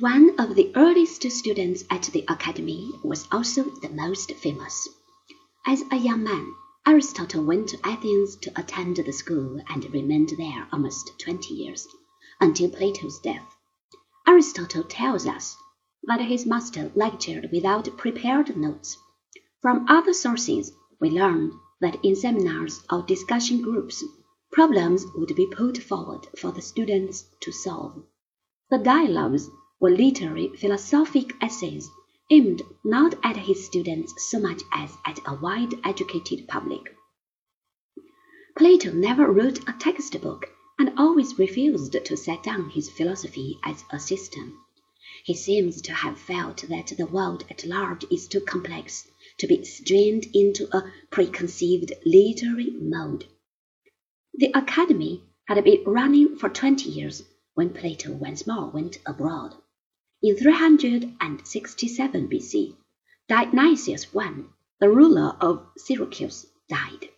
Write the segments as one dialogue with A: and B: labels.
A: One of the earliest students at the Academy was also the most famous. As a young man, Aristotle went to Athens to attend the school and remained there almost twenty years, until Plato's death. Aristotle tells us that his master lectured without prepared notes. From other sources, we learn that in seminars or discussion groups, problems would be put forward for the students to solve. The dialogues were literary philosophic essays aimed not at his students so much as at a wide educated public. Plato never wrote a textbook and always refused to set down his philosophy as a system. He seems to have felt that the world at large is too complex to be strained into a preconceived literary mode. The Academy had been running for twenty years when Plato once more went abroad. In 367 B.C., Dionysius I, the ruler of Syracuse, died.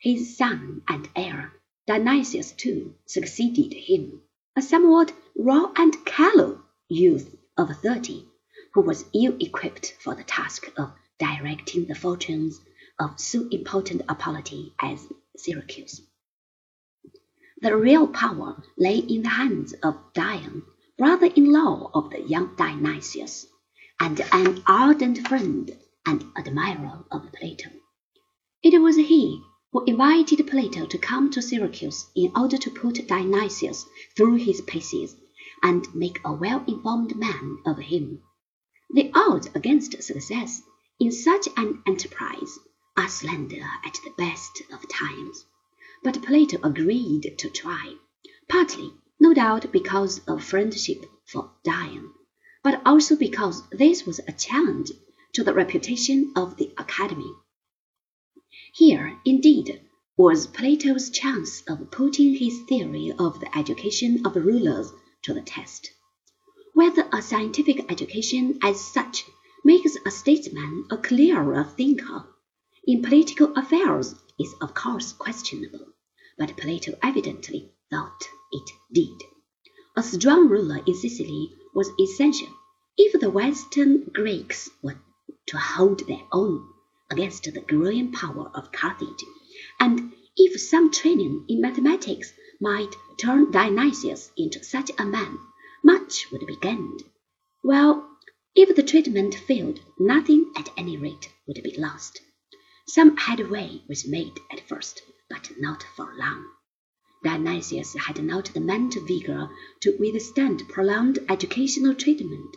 A: His son and heir, Dionysius II, succeeded him, a somewhat raw and callow youth of thirty, who was ill equipped for the task of directing the fortunes of so important a polity as Syracuse. The real power lay in the hands of Dion brother-in-law of the young Dionysius, and an ardent friend and admirer of Plato. It was he who invited Plato to come to Syracuse in order to put Dionysius through his paces and make a well-informed man of him. The odds against success in such an enterprise are slender at the best of times, but Plato agreed to try, partly no doubt because of friendship for Dion, but also because this was a challenge to the reputation of the Academy. Here, indeed, was Plato's chance of putting his theory of the education of rulers to the test. Whether a scientific education as such makes a statesman a clearer thinker in political affairs is of course questionable, but Plato evidently thought it did. A strong ruler in Sicily was essential if the Western Greeks were to hold their own against the growing power of Carthage, and if some training in mathematics might turn Dionysius into such a man, much would be gained. Well, if the treatment failed, nothing at any rate would be lost. Some headway was made at first, but not for long. Dionysius had not the mental vigor to withstand prolonged educational treatment,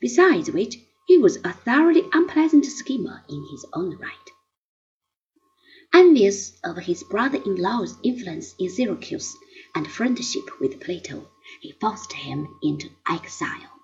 A: besides which he was a thoroughly unpleasant schemer in his own right. Envious of his brother-in-law's influence in Syracuse and friendship with Plato, he forced him into exile.